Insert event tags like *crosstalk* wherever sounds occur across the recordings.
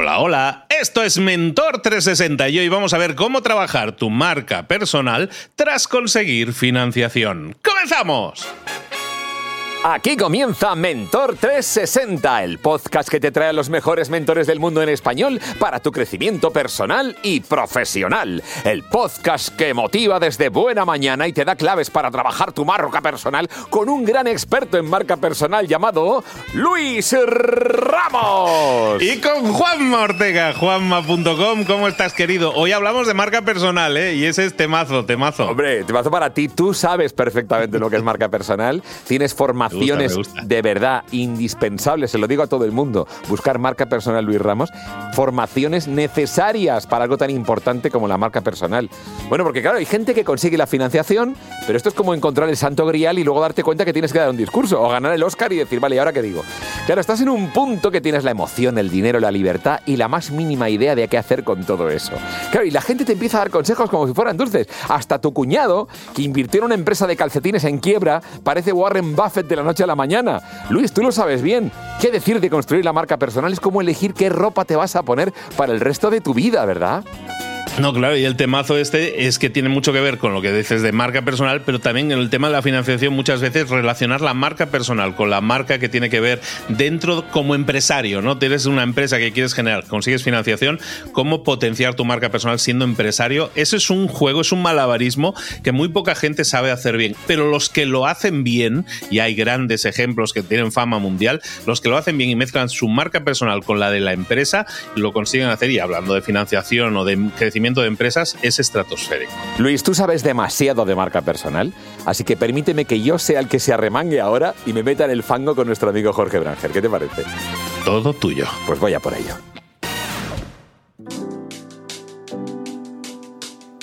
Hola, hola, esto es Mentor 360 y hoy vamos a ver cómo trabajar tu marca personal tras conseguir financiación. ¡Comenzamos! Aquí comienza Mentor 360, el podcast que te trae a los mejores mentores del mundo en español para tu crecimiento personal y profesional. El podcast que motiva desde buena mañana y te da claves para trabajar tu marca personal con un gran experto en marca personal llamado Luis Ramos. Y con Juanma Ortega, juanma.com. ¿Cómo estás, querido? Hoy hablamos de marca personal, ¿eh? Y ese es temazo, temazo. Hombre, temazo para ti. Tú sabes perfectamente lo que es marca personal. Tienes formación de verdad indispensables, se lo digo a todo el mundo, buscar marca personal Luis Ramos, formaciones necesarias para algo tan importante como la marca personal. Bueno, porque claro, hay gente que consigue la financiación, pero esto es como encontrar el santo grial y luego darte cuenta que tienes que dar un discurso o ganar el Oscar y decir, vale, ¿y ahora qué digo? Claro, estás en un punto que tienes la emoción, el dinero, la libertad y la más mínima idea de qué hacer con todo eso. Claro, y la gente te empieza a dar consejos como si fueran dulces. Hasta tu cuñado, que invirtió en una empresa de calcetines en quiebra, parece Warren Buffett de la noche a la mañana. Luis, tú lo sabes bien. ¿Qué decir de construir la marca personal? Es como elegir qué ropa te vas a poner para el resto de tu vida, ¿verdad? No, claro, y el temazo este es que tiene mucho que ver con lo que dices de marca personal, pero también en el tema de la financiación muchas veces relacionar la marca personal con la marca que tiene que ver dentro como empresario, ¿no? Tienes una empresa que quieres generar, consigues financiación, cómo potenciar tu marca personal siendo empresario. Eso es un juego, es un malabarismo que muy poca gente sabe hacer bien, pero los que lo hacen bien, y hay grandes ejemplos que tienen fama mundial, los que lo hacen bien y mezclan su marca personal con la de la empresa, lo consiguen hacer y hablando de financiación o de crecimiento de empresas es estratosférico. Luis, tú sabes demasiado de marca personal, así que permíteme que yo sea el que se arremangue ahora y me meta en el fango con nuestro amigo Jorge Branger. ¿Qué te parece? Todo tuyo. Pues voy a por ello.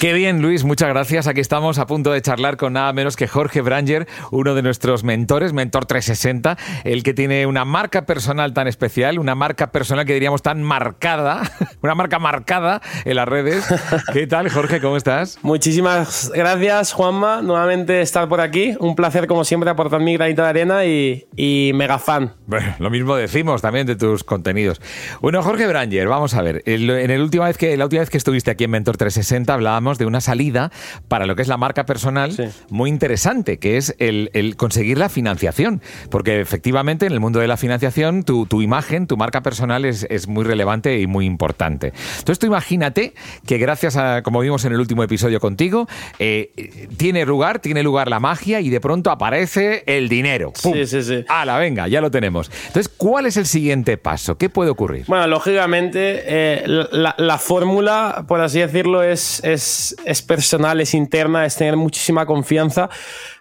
Qué bien, Luis, muchas gracias. Aquí estamos a punto de charlar con nada menos que Jorge Branger, uno de nuestros mentores, Mentor 360, el que tiene una marca personal tan especial, una marca personal que diríamos tan marcada, *laughs* una marca marcada en las redes. *laughs* ¿Qué tal, Jorge? ¿Cómo estás? Muchísimas gracias, Juanma, nuevamente estar por aquí. Un placer, como siempre, aportar mi granito de arena y, y mega fan. Bueno, lo mismo decimos también de tus contenidos. Bueno, Jorge Branger, vamos a ver. En el última vez que, la última vez que estuviste aquí en Mentor 360 hablábamos de una salida para lo que es la marca personal muy interesante, que es el, conseguir la financiación. Porque efectivamente en el mundo de la financiación tu, imagen, tu marca personal es, muy relevante y muy importante. Entonces tú imagínate que gracias a, como vimos en el último episodio contigo, eh, tiene lugar, tiene lugar la magia y de pronto aparece el dinero. Sí, sí, sí. ¡Hala, venga! Ya lo tenemos. Entonces, ¿cuál es el siguiente paso? ¿Qué puede ocurrir? Bueno, lógicamente, eh, la, fórmula, por así decirlo, es es, personal, es interna, es tener muchísima confianza.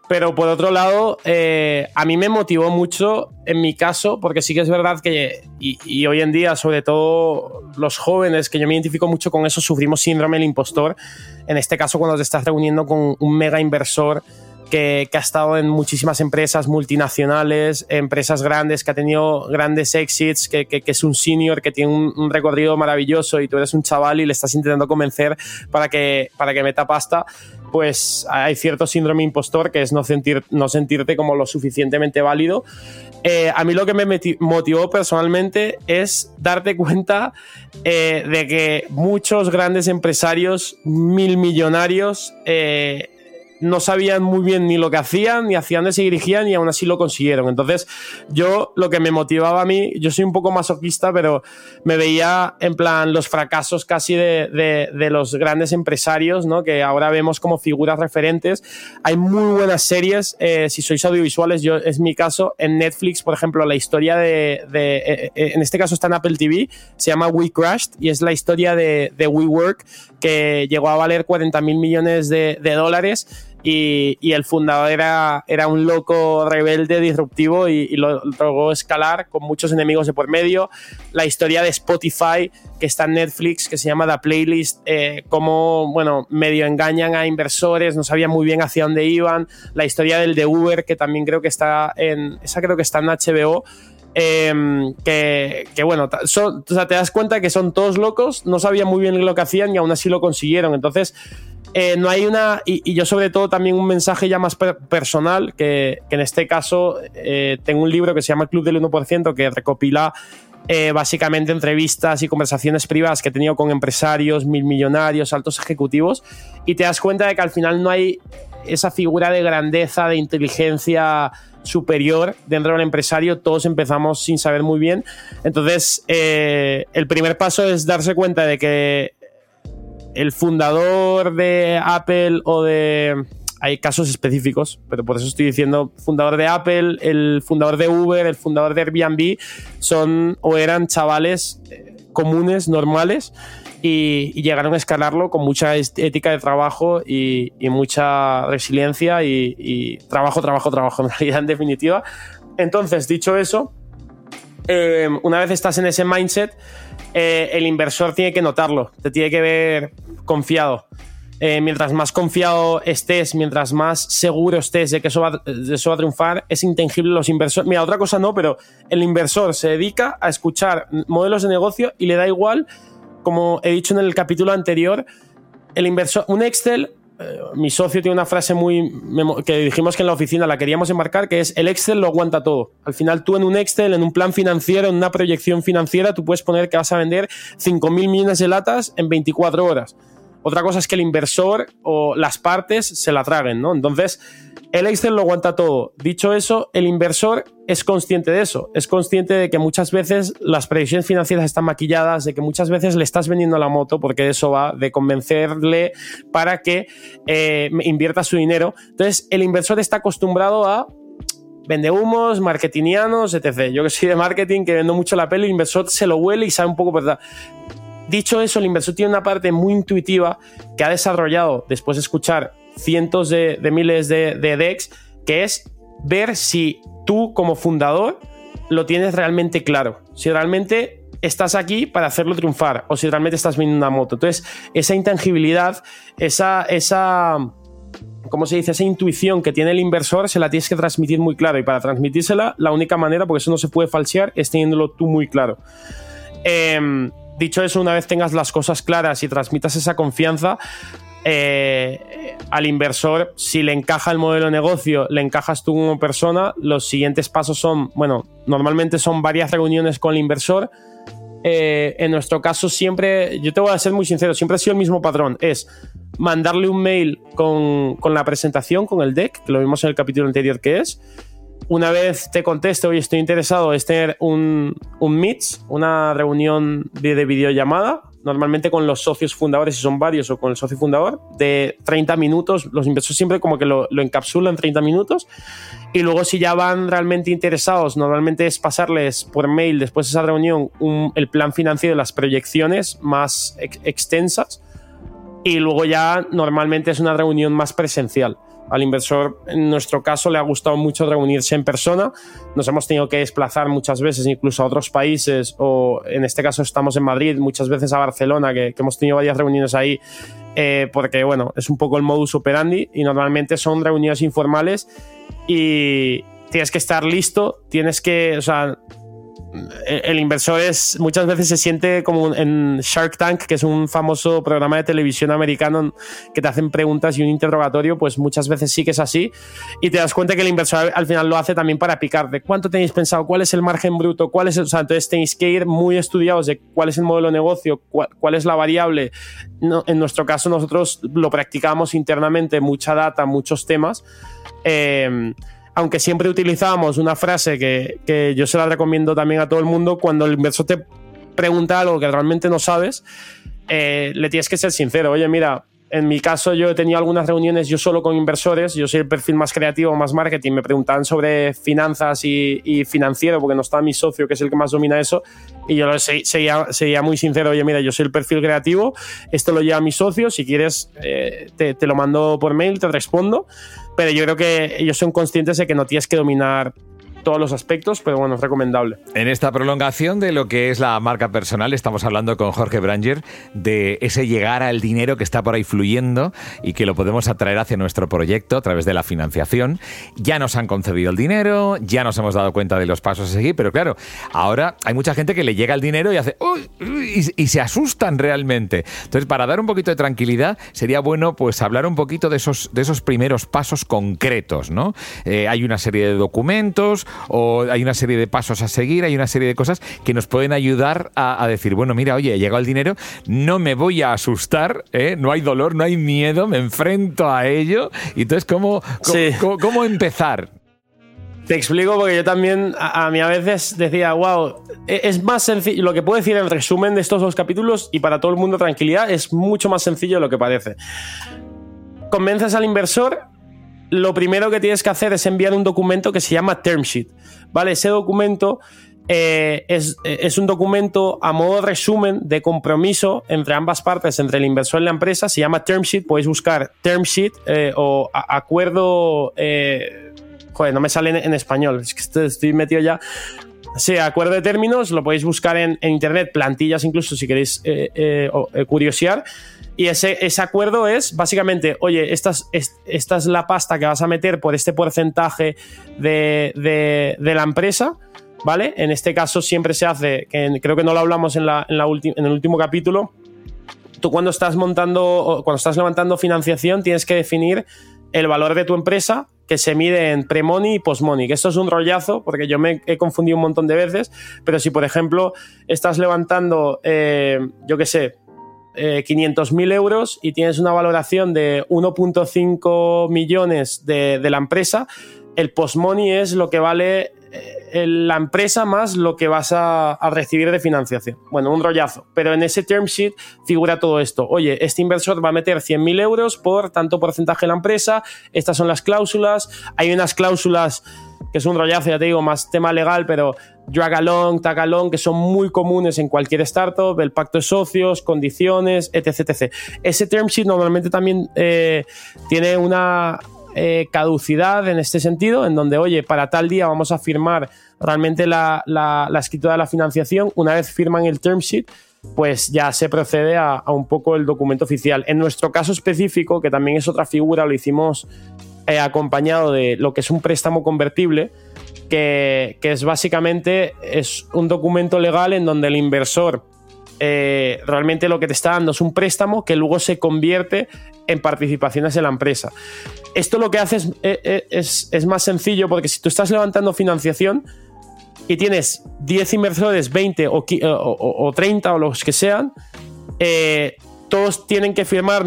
Pero por otro lado, eh, a mí me motivó mucho en mi caso, porque sí que es verdad que, y, hoy en día, sobre todo los jóvenes, que yo me identifico mucho con eso, sufrimos síndrome del impostor. En este caso, cuando te estás reuniendo con un mega inversor que, ha estado en muchísimas empresas multinacionales, empresas grandes, que ha tenido grandes exits, que, es un senior, que tiene un, recorrido maravilloso y tú eres un chaval y le estás intentando convencer para que, para que meta pasta, pues hay cierto síndrome impostor que es no, sentir, no sentirte como lo suficientemente válido. Eh, a mí lo que me motivó personalmente es darte cuenta eh, de que muchos grandes empresarios, mil millonarios, eh, no sabían muy bien ni lo que hacían, ni hacia dónde se dirigían, y aún así lo consiguieron. Entonces, yo lo que me motivaba a mí, yo soy un poco masoquista, pero me veía en plan los fracasos casi de, los grandes empresarios, ¿no? Que ahora vemos como figuras referentes. Hay muy buenas series, eh, si sois audiovisuales, yo es mi caso, en Netflix, por ejemplo, la historia de, eh, eh, en este caso está en Apple TV, se llama We Crashed, y es la historia de, de WeWork, que llegó a valer 40 mil millones de, dólares y, el fundador era, era un loco rebelde, disruptivo y, lo logró escalar con muchos enemigos de por medio. La historia de Spotify, que está en Netflix, que se llama The Playlist, eh, cómo, bueno, medio engañan a inversores, no sabían muy bien hacia dónde iban. La historia del de Uber, que también creo que está en, esa creo que está en HBO Em, que, bueno, o sea, te das cuenta que son todos locos, no sabían muy bien lo que hacían y aún así lo consiguieron. Entonces, eh, no hay una. Y, yo, sobre todo, también un mensaje ya más personal, que, en este caso eh, tengo un libro que se llama El Club del 1%, que recopila eh, básicamente entrevistas y conversaciones privadas que he tenido con empresarios, mil millonarios, altos ejecutivos, y te das cuenta de que al final no hay esa figura de grandeza, de inteligencia superior dentro del empresario, todos empezamos sin saber muy bien. Entonces, eh, el primer paso es darse cuenta de que el fundador de Apple o de... Hay casos específicos, pero por eso estoy diciendo fundador de Apple, el fundador de Uber, el fundador de Airbnb, son o eran chavales eh, comunes, normales, y, llegaron a escalarlo con mucha ética de trabajo y, mucha resiliencia y, trabajo, trabajo, trabajo, en *laughs* realidad, en definitiva. Entonces, dicho eso, eh, una vez estás en ese mindset, eh, el inversor tiene que notarlo, te tiene que ver confiado. Eh, mientras más confiado estés, mientras más seguro estés de que eso va, a triunfar, es intangible los inversores. Mira, otra cosa no, pero el inversor se dedica a escuchar modelos de negocio y le da igual como he dicho en el capítulo anterior, el inversor, un Excel, eh, mi socio tiene una frase muy que dijimos que en la oficina la queríamos enmarcar, que es el Excel lo aguanta todo. Al final tú en un Excel, en un plan financiero, en una proyección financiera, tú puedes poner que vas a vender 5.000 millones de latas en 24 horas. Otra cosa es que el inversor o las partes se la traguen, ¿no? Entonces, el Excel lo aguanta todo. Dicho eso, el inversor es consciente de eso. Es consciente de que muchas veces las previsiones financieras están maquilladas, de que muchas veces le estás vendiendo la moto, porque eso va, de convencerle para que eh, invierta su dinero. Entonces, el inversor está acostumbrado a vende humos, marketingianos, etc. Yo que soy de marketing, que vendo mucho la peli, el inversor se lo huele y sabe un poco verdad. Dicho eso, el inversor tiene una parte muy intuitiva que ha desarrollado después de escuchar cientos de, miles de, de decks, que es ver si tú como fundador lo tienes realmente claro, si realmente estás aquí para hacerlo triunfar o si realmente estás viendo una moto. Entonces, esa intangibilidad, esa, esa, ¿cómo se dice? Esa intuición que tiene el inversor se la tienes que transmitir muy claro y para transmitírsela, la única manera, porque eso no se puede falsear, es teniéndolo tú muy claro. Em, dicho eso, una vez tengas las cosas claras y transmitas esa confianza, eh, al inversor, si le encaja el modelo de negocio, le encajas tú como persona, los siguientes pasos son, bueno, normalmente son varias reuniones con el inversor. Eh, en nuestro caso siempre, yo te voy a ser muy sincero, siempre ha sido el mismo patrón, es mandarle un mail con, con la presentación, con el deck, que lo vimos en el capítulo anterior que es, una vez te conteste, oye, estoy interesado, es tener un, un Meet, una reunión de, de, videollamada, normalmente con los socios fundadores, si son varios, o con el socio fundador, de 30 minutos. Los inversores siempre como que lo, lo encapsulan 30 minutos. Y luego, si ya van realmente interesados, normalmente es pasarles por mail después de esa reunión el plan financiero las proyecciones más extensas. Y luego ya normalmente es una reunión más presencial. Al inversor, en nuestro caso, le ha gustado mucho reunirse en persona. Nos hemos tenido que desplazar muchas veces, incluso a otros países, o en este caso estamos en Madrid, muchas veces a Barcelona, que, hemos tenido varias reuniones ahí, eh, porque bueno, es un poco el modus operandi y normalmente son reuniones informales y tienes que estar listo, tienes que, o sea, el inversor es muchas veces se siente como en Shark Tank, que es un famoso programa de televisión americano que te hacen preguntas y un interrogatorio, pues muchas veces sí que es así y te das cuenta que el inversor al final lo hace también para picarte. ¿Cuánto tenéis pensado? ¿Cuál es el margen bruto? ¿Cuál es o sea, entonces tenéis que ir muy estudiados de cuál es el modelo de negocio, cuál, es la variable. en nuestro caso nosotros lo practicamos internamente, mucha data, muchos temas. Eh, aunque siempre utilizábamos una frase que, yo se la recomiendo también a todo el mundo, cuando el inversor te pregunta algo que realmente no sabes, eh, le tienes que ser sincero. Oye, mira, en mi caso yo he tenido algunas reuniones yo solo con inversores, yo soy el perfil más creativo, más marketing, me preguntaban sobre finanzas y, financiero, porque no está mi socio, que es el que más domina eso, y yo sería, sería muy sincero, oye, mira, yo soy el perfil creativo, esto lo lleva mi socio, si quieres eh, te, te lo mando por mail, te respondo. Pero yo creo que ellos son conscientes de que no tienes que dominar todos los aspectos, pero bueno, es recomendable. En esta prolongación de lo que es la marca personal, estamos hablando con Jorge Branger de ese llegar al dinero que está por ahí fluyendo y que lo podemos atraer hacia nuestro proyecto a través de la financiación. Ya nos han concedido el dinero, ya nos hemos dado cuenta de los pasos a seguir, pero claro, ahora hay mucha gente que le llega el dinero y hace uy, y, se asustan realmente. Entonces, para dar un poquito de tranquilidad, sería bueno pues hablar un poquito de esos, de esos primeros pasos concretos, ¿no? Eh, hay una serie de documentos, o hay una serie de pasos a seguir, hay una serie de cosas que nos pueden ayudar a, decir, bueno, mira, oye, he llegado el dinero, no me voy a asustar, ¿eh? no hay dolor, no hay miedo, me enfrento a ello. Y entonces, ¿cómo, cómo, empezar? Te explico porque yo también a, mí a veces decía, wow, e, es más sencillo, lo que puedo decir en resumen de estos dos capítulos y para todo el mundo tranquilidad, es mucho más sencillo de lo que parece. Convences al inversor, lo primero que tienes que hacer es enviar un documento que se llama term sheet, ¿vale? Ese documento eh, es, un documento a modo resumen de compromiso entre ambas partes, entre el inversor y la empresa. Se llama term sheet. Podéis buscar term sheet eh, o acuerdo. Eh, joder, no me sale en, español. Es que estoy, metido ya. Sí, acuerdo de términos. Lo podéis buscar en, internet, plantillas incluso si queréis curiosear. Y ese, ese, acuerdo es básicamente, oye, esta es, esta es la pasta que vas a meter por este porcentaje de, de la empresa ¿vale? En este caso siempre se hace, que creo que no lo hablamos en, la, en, la en el último capítulo, tú cuando estás montando, cuando estás levantando financiación tienes que definir el valor de tu empresa que se mide en pre-money y post-money, que esto es un rollazo porque yo me he confundido un montón de veces, pero si por ejemplo estás levantando, eh, yo qué sé, eh, 500.000 euros y tienes una valoración de 1.5 millones de, la empresa, el post-money es lo que vale eh, la empresa más lo que vas a, recibir de financiación. Bueno, un rollazo. Pero en ese term sheet figura todo esto. Oye, este inversor va a meter 100.000 euros por tanto porcentaje de la empresa. Estas son las cláusulas. Hay unas cláusulas que es un rollazo, ya te digo, más tema legal, pero drag along, tag along, que son muy comunes en cualquier startup, el pacto de socios, condiciones, etc. etc. Ese term sheet normalmente también eh, tiene una eh, caducidad en este sentido, en donde, oye, para tal día vamos a firmar realmente la, escritura de la financiación, una vez firman el term sheet, pues ya se procede a, un poco el documento oficial. En nuestro caso específico, que también es otra figura, lo hicimos eh, acompañado de lo que es un préstamo convertible, que, es básicamente es un documento legal en donde el inversor eh, realmente lo que te está dando es un préstamo que luego se convierte en participaciones en la empresa. Esto lo que hace es, eh, eh, más sencillo porque si tú estás levantando financiación y tienes 10 inversores, 20 o, o 30 o los que sean, todos tienen que firmar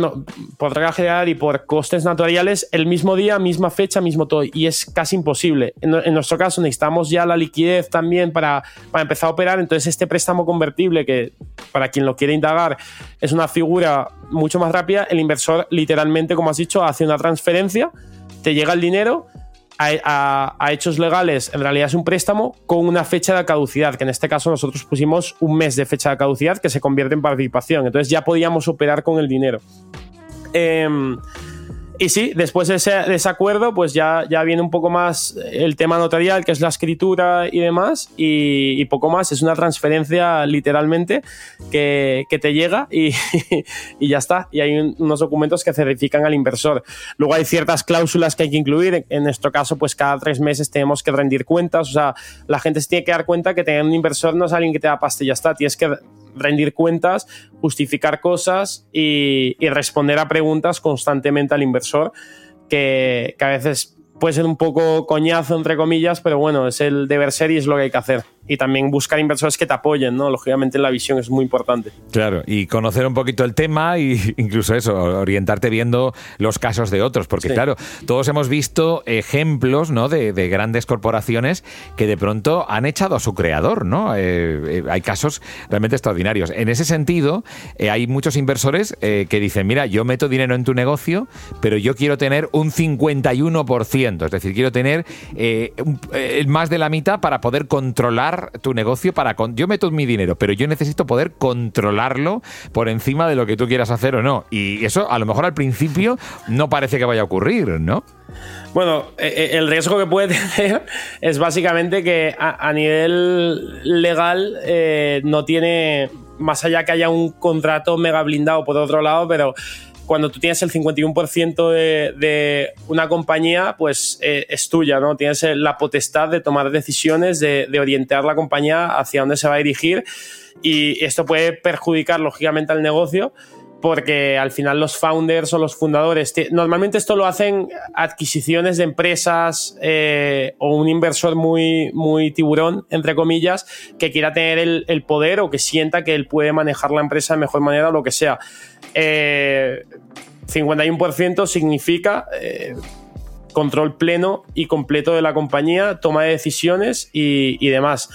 por regla general y por costes naturales el mismo día, misma fecha, mismo todo. Y es casi imposible. En, nuestro caso necesitamos ya la liquidez también para, para, empezar a operar. Entonces este préstamo convertible, que para quien lo quiere indagar, es una figura mucho más rápida, el inversor literalmente, como has dicho, hace una transferencia, te llega el dinero a, hechos legales, en realidad es un préstamo con una fecha de caducidad, que en este caso nosotros pusimos un mes de fecha de caducidad que se convierte en participación. Entonces ya podíamos operar con el dinero. Em, y sí, después de ese, acuerdo, pues ya, ya viene un poco más el tema notarial, que es la escritura y demás, y, poco más. Es una transferencia literalmente que, te llega y, *laughs* y, ya está. Y hay unos documentos que certifican al inversor. Luego hay ciertas cláusulas que hay que incluir. En nuestro caso, pues cada tres meses tenemos que rendir cuentas. O sea, la gente se tiene que dar cuenta que tener un inversor no es alguien que te da pasta y ya está. Tienes que rendir cuentas, justificar cosas y, responder a preguntas constantemente al inversor, que, que a veces puede ser un poco coñazo, entre comillas, pero bueno, es el deber ser y es lo que hay que hacer y también buscar inversores que te apoyen, ¿no? Lógicamente la visión es muy importante. Claro, y conocer un poquito el tema y *laughs* incluso eso, orientarte viendo los casos de otros, porque claro, todos hemos visto ejemplos, ¿no? De, grandes corporaciones que de pronto han echado a su creador, ¿no? Eh, eh, hay casos realmente extraordinarios. En ese sentido, eh, hay muchos inversores que dicen, mira, yo meto dinero en tu negocio, pero yo quiero tener un 51%, es decir, quiero tener más de la mitad para poder controlar tu negocio para... Con yo meto mi dinero, pero yo necesito poder controlarlo por encima de lo que tú quieras hacer o no. Y eso a lo mejor al principio no parece que vaya a ocurrir, ¿no? Bueno, eh, eh, el riesgo que puede *laughs* tener es básicamente que a, nivel legal eh, no tiene, más allá que haya un contrato mega blindado por otro lado, pero cuando tú tienes el 51% de, una compañía, pues eh, es tuya, ¿no? Tienes eh, la potestad de tomar decisiones, de, orientar la compañía hacia dónde se va a dirigir y esto puede perjudicar lógicamente al negocio porque al final los founders o los fundadores, normalmente esto lo hacen adquisiciones de empresas eh, o un inversor muy, muy tiburón, entre comillas, que quiera tener el, poder o que sienta que él puede manejar la empresa de mejor manera o lo que sea. 51% eh, significa eh, control pleno y completo de la compañía, toma de decisiones y, y demás.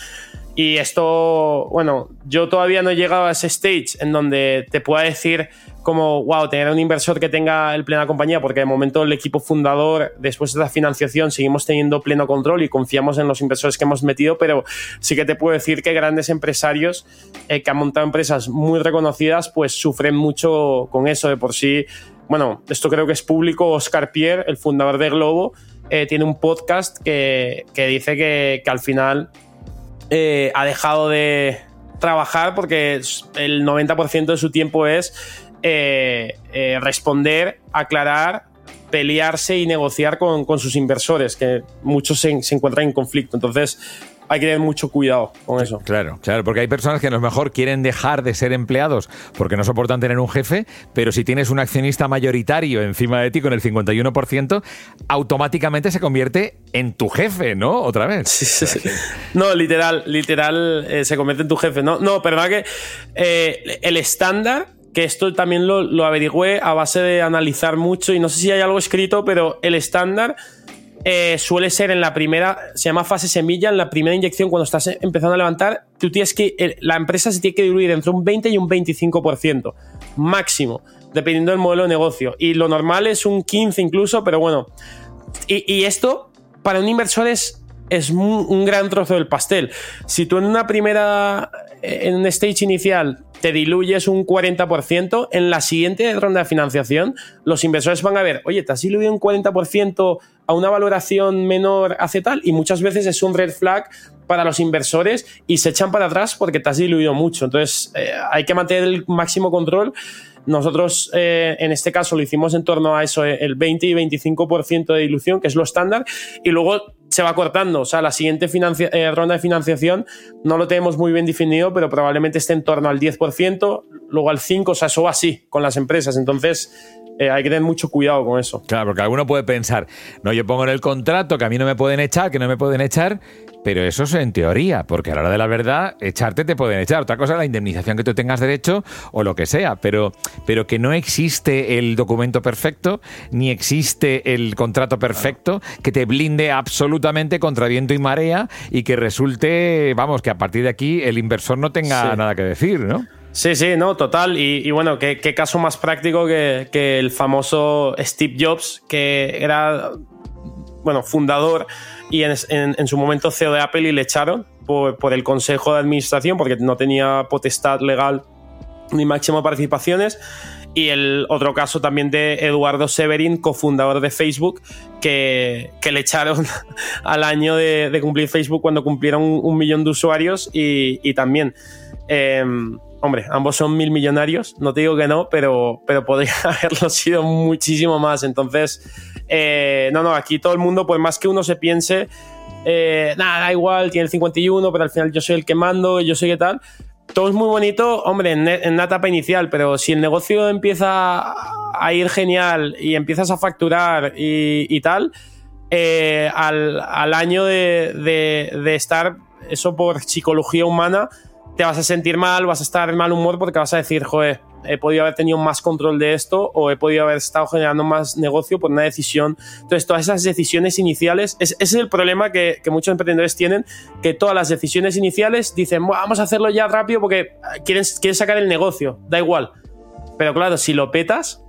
Y esto, bueno, yo todavía no he llegado a ese stage en donde te pueda decir como, wow, tener un inversor que tenga el plena compañía, porque de momento el equipo fundador, después de la financiación, seguimos teniendo pleno control y confiamos en los inversores que hemos metido, pero sí que te puedo decir que grandes empresarios eh, que han montado empresas muy reconocidas, pues sufren mucho con eso de por sí. Bueno, esto creo que es público. Oscar Pierre, el fundador de Globo, eh, tiene un podcast que, dice que, que al final eh, ha dejado de trabajar porque el 90% de su tiempo es eh, eh, responder, aclarar, pelearse y negociar con, sus inversores, que muchos se encuentran en conflicto. Entonces, hay que tener mucho cuidado con eso. Claro, claro, porque hay personas que a lo mejor quieren dejar de ser empleados porque no soportan tener un jefe, pero si tienes un accionista mayoritario encima de ti con el 51%, automáticamente se convierte en tu jefe, ¿no? Otra vez. Sí, sí, sí. No, literal, literal eh, se convierte en tu jefe, ¿no? No, pero que eh, el estándar que esto también lo, lo averigüé a base de analizar mucho y no sé si hay algo escrito, pero el estándar eh, suele ser en la primera, se llama fase semilla, en la primera inyección, cuando estás empezando a levantar, tú tienes que, la empresa se tiene que diluir entre un 20 y un 25%, máximo, dependiendo del modelo de negocio. Y lo normal es un 15 incluso, pero bueno. Y, esto, para un inversor es, es un gran trozo del pastel. Si tú en una primera, en un stage inicial, te diluyes un 40%, en la siguiente ronda de financiación, los inversores van a ver, oye, te has diluido un 40% a una valoración menor hace tal, y muchas veces es un red flag para los inversores y se echan para atrás porque te has diluido mucho. Entonces, eh, hay que mantener el máximo control. Nosotros, eh, en este caso, lo hicimos en torno a eso, eh, el 20 y 25% de dilución, que es lo estándar, y luego se va cortando. O sea, la siguiente ronda de financiación no lo tenemos muy bien definido, pero probablemente esté en torno al 10%, luego al 5%, o sea, eso va así con las empresas. Entonces, eh, hay que tener mucho cuidado con eso. Claro, porque alguno puede pensar, no, yo pongo en el contrato que a mí no me pueden echar, que no me pueden echar, pero eso es en teoría, porque a la hora de la verdad, echarte te pueden echar. Otra cosa es la indemnización que tú tengas derecho o lo que sea, pero, pero que no existe el documento perfecto, ni existe el contrato perfecto que te blinde absolutamente contra viento y marea y que resulte, vamos, que a partir de aquí el inversor no tenga nada que decir, ¿no? Sí, sí, no, total. Y, bueno, ¿qué, caso más práctico que, el famoso Steve Jobs, que era, bueno, fundador y en, su momento CEO de Apple y le echaron por, el Consejo de Administración porque no tenía potestad legal ni máximo participaciones. Y el otro caso también de Eduardo Severin, cofundador de Facebook, que, le echaron *laughs* al año de, cumplir Facebook cuando cumplieron un, millón de usuarios y, también... Em, hombre, ambos son mil millonarios, no te digo que no, pero, pero podría *laughs* haberlo sido muchísimo más. Entonces, eh, no, no, aquí todo el mundo, pues más que uno se piense, eh, nada, da igual, tiene el 51, pero al final yo soy el que mando, yo sé qué tal. Todo es muy bonito, hombre, en, una etapa inicial, pero si el negocio empieza a ir genial y empiezas a facturar y, tal, eh, al, año de, de estar, eso por psicología humana, te vas a sentir mal, vas a estar en mal humor porque vas a decir, joder, he podido haber tenido más control de esto o he podido haber estado generando más negocio por una decisión. Entonces, todas esas decisiones iniciales, ese es el problema que, muchos emprendedores tienen, que todas las decisiones iniciales dicen, vamos a hacerlo ya rápido porque quieren, quieren sacar el negocio, da igual. Pero claro, si lo petas,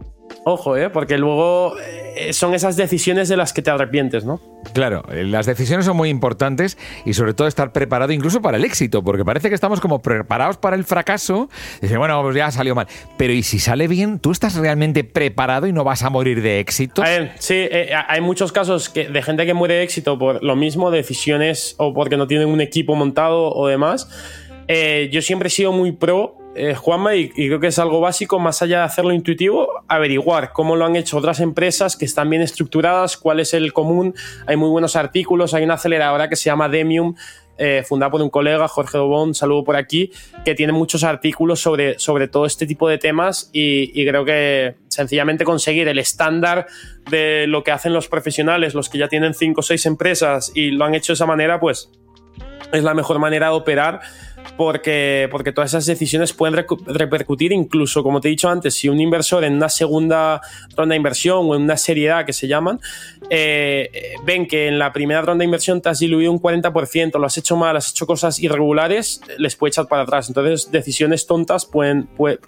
Ojo, ¿eh? porque luego eh, son esas decisiones de las que te arrepientes, ¿no? Claro, eh, las decisiones son muy importantes y sobre todo estar preparado incluso para el éxito, porque parece que estamos como preparados para el fracaso. Dice, bueno, pues ya salió mal. Pero ¿y si sale bien? ¿Tú estás realmente preparado y no vas a morir de éxito? sí, eh, hay muchos casos de gente que muere de éxito por lo mismo, decisiones o porque no tienen un equipo montado o demás. yo siempre he sido muy pro eh, Juanma, y, creo que es algo básico, más allá de hacerlo intuitivo, averiguar cómo lo han hecho otras empresas que están bien estructuradas, cuál es el común. Hay muy buenos artículos, hay una aceleradora que se llama Demium, eh, fundada por un colega, Jorge Dobón, saludo por aquí, que tiene muchos artículos sobre, sobre todo este tipo de temas y, y creo que sencillamente conseguir el estándar de lo que hacen los profesionales, los que ya tienen cinco o seis empresas y lo han hecho de esa manera, pues es la mejor manera de operar porque, porque todas esas decisiones pueden repercutir incluso, como te he dicho antes, si un inversor en una segunda ronda de inversión o en una seriedad que se llaman, eh, ven que en la primera ronda de inversión te has diluido un 40%, lo has hecho mal, has hecho cosas irregulares, les puede echar para atrás. Entonces, decisiones tontas pueden,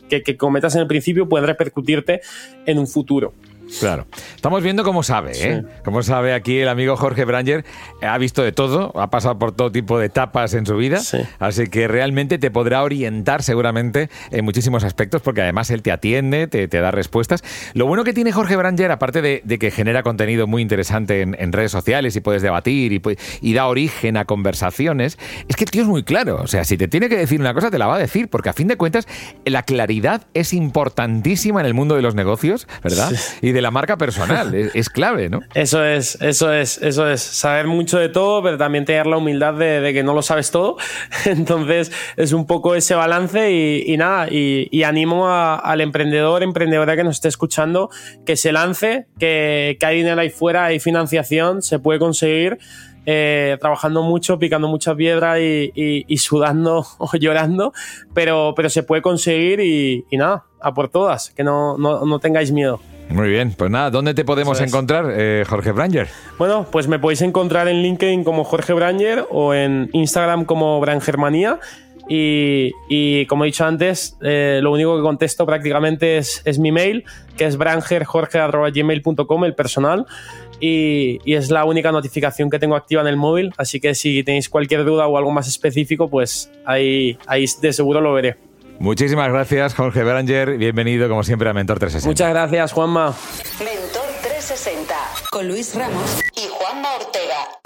que, que cometas en el principio pueden repercutirte en un futuro. Claro. Estamos viendo cómo sabe, ¿eh? Cómo sabe aquí el amigo Jorge Branger. Ha visto de todo, ha pasado por todo tipo de etapas en su vida. Así que realmente te podrá orientar seguramente en muchísimos aspectos, porque además él te atiende, te, da respuestas. Lo bueno que tiene Jorge Branger, aparte de, que genera contenido muy interesante en, redes sociales y puedes debatir y, y, da origen a conversaciones, es que el tío es muy claro. O sea, si te tiene que decir una cosa, te la va a decir, porque a fin de cuentas la claridad es importantísima en el mundo de los negocios, ¿verdad? Y de la marca personal. es, clave, ¿no? Eso es, eso es, eso es. Saber mucho de todo, pero también tener la humildad de, que no lo sabes todo. *laughs* Entonces, es un poco ese balance y, nada, y, animo al emprendedor, emprendedora que nos esté escuchando, que se lance, que, que hay dinero ahí fuera, hay financiación, se puede conseguir. Eh, trabajando mucho, picando mucha piedra y, sudando *laughs* o llorando, pero, pero se puede conseguir y, nada, a por todas, que no, no, no tengáis miedo. Muy bien, pues nada, ¿dónde te podemos encontrar, eh, Jorge Branger? Bueno, pues me podéis encontrar en LinkedIn como Jorge Branger o en Instagram como Brangermanía. Y, y como he dicho antes, eh, lo único que contesto prácticamente es, es mi mail, que es brangerjorge.gmail.com, el personal. Y, y, es la única notificación que tengo activa en el móvil. Así que si tenéis cualquier duda o algo más específico, pues ahí, ahí de seguro lo veré. Muchísimas gracias, Jorge Beranger. Bienvenido, como siempre, a Mentor 360. Muchas gracias, Juanma. Mentor 360, con Luis Ramos y Juanma Ortega.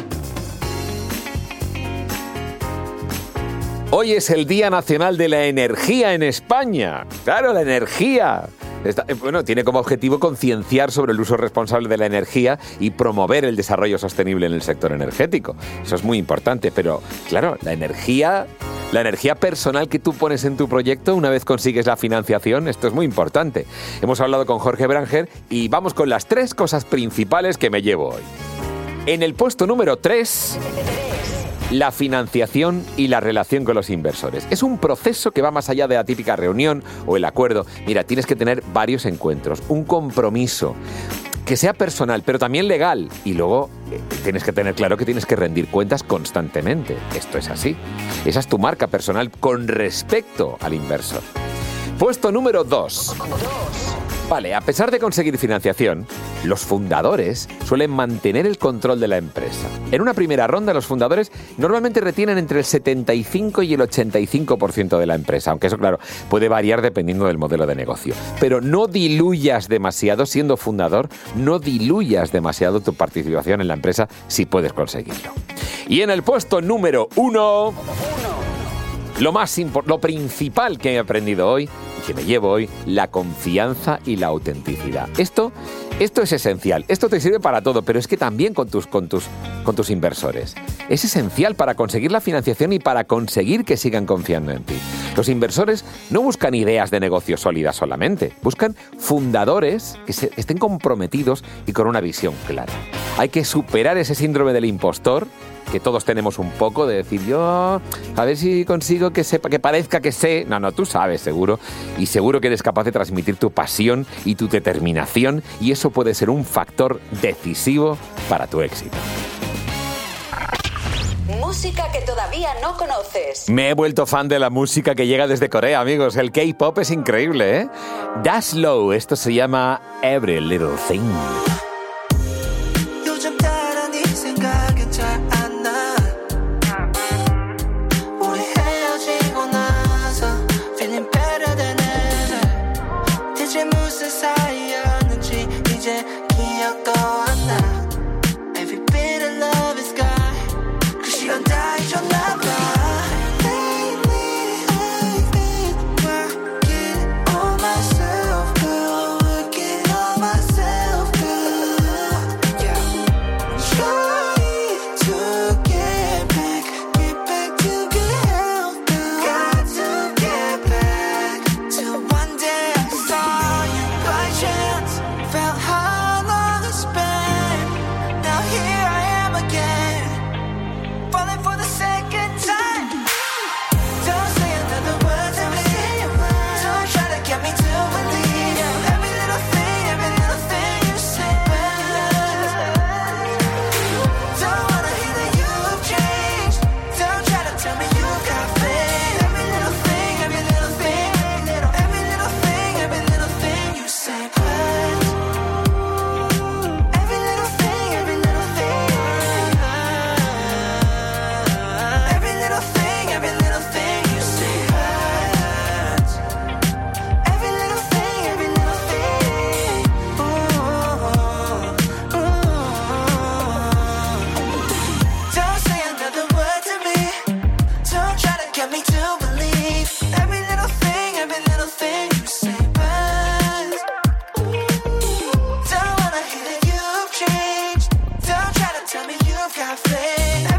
Hoy es el Día Nacional de la Energía en España. Claro, la energía. Eh, bueno, tiene como objetivo concienciar sobre el uso responsable de la energía y promover el desarrollo sostenible en el sector energético. Eso es muy importante, pero claro, la energía, la energía personal que tú pones en tu proyecto una vez consigues la financiación, esto es muy importante. Hemos hablado con Jorge Branger y vamos con las tres cosas principales que me llevo hoy. En el puesto número 3 la financiación y la relación con los inversores. Es un proceso que va más allá de la típica reunión o el acuerdo. Mira, tienes que tener varios encuentros, un compromiso que sea personal, pero también legal. Y luego eh, tienes que tener claro que tienes que rendir cuentas constantemente. Esto es así. Esa es tu marca personal con respecto al inversor. Puesto número 2. Vale, a pesar de conseguir financiación, los fundadores suelen mantener el control de la empresa. En una primera ronda, los fundadores normalmente retienen entre el 75 y el 85% de la empresa, aunque eso, claro, puede variar dependiendo del modelo de negocio. Pero no diluyas demasiado, siendo fundador, no diluyas demasiado tu participación en la empresa si puedes conseguirlo. Y en el puesto número uno, lo más lo principal que he aprendido hoy que me llevo hoy, la confianza y la autenticidad. Esto, esto es esencial, esto te sirve para todo, pero es que también con tus, con, tus, con tus inversores. Es esencial para conseguir la financiación y para conseguir que sigan confiando en ti. Los inversores no buscan ideas de negocio sólidas solamente, buscan fundadores que estén comprometidos y con una visión clara. Hay que superar ese síndrome del impostor que todos tenemos un poco de decir yo a ver si consigo que sepa que parezca que sé no no tú sabes seguro y seguro que eres capaz de transmitir tu pasión y tu determinación y eso puede ser un factor decisivo para tu éxito Música que todavía no conoces. Me he vuelto fan de la música que llega desde Corea, amigos. El K-pop es increíble, ¿eh? Dash Low, esto se llama Every Little Thing. cafe.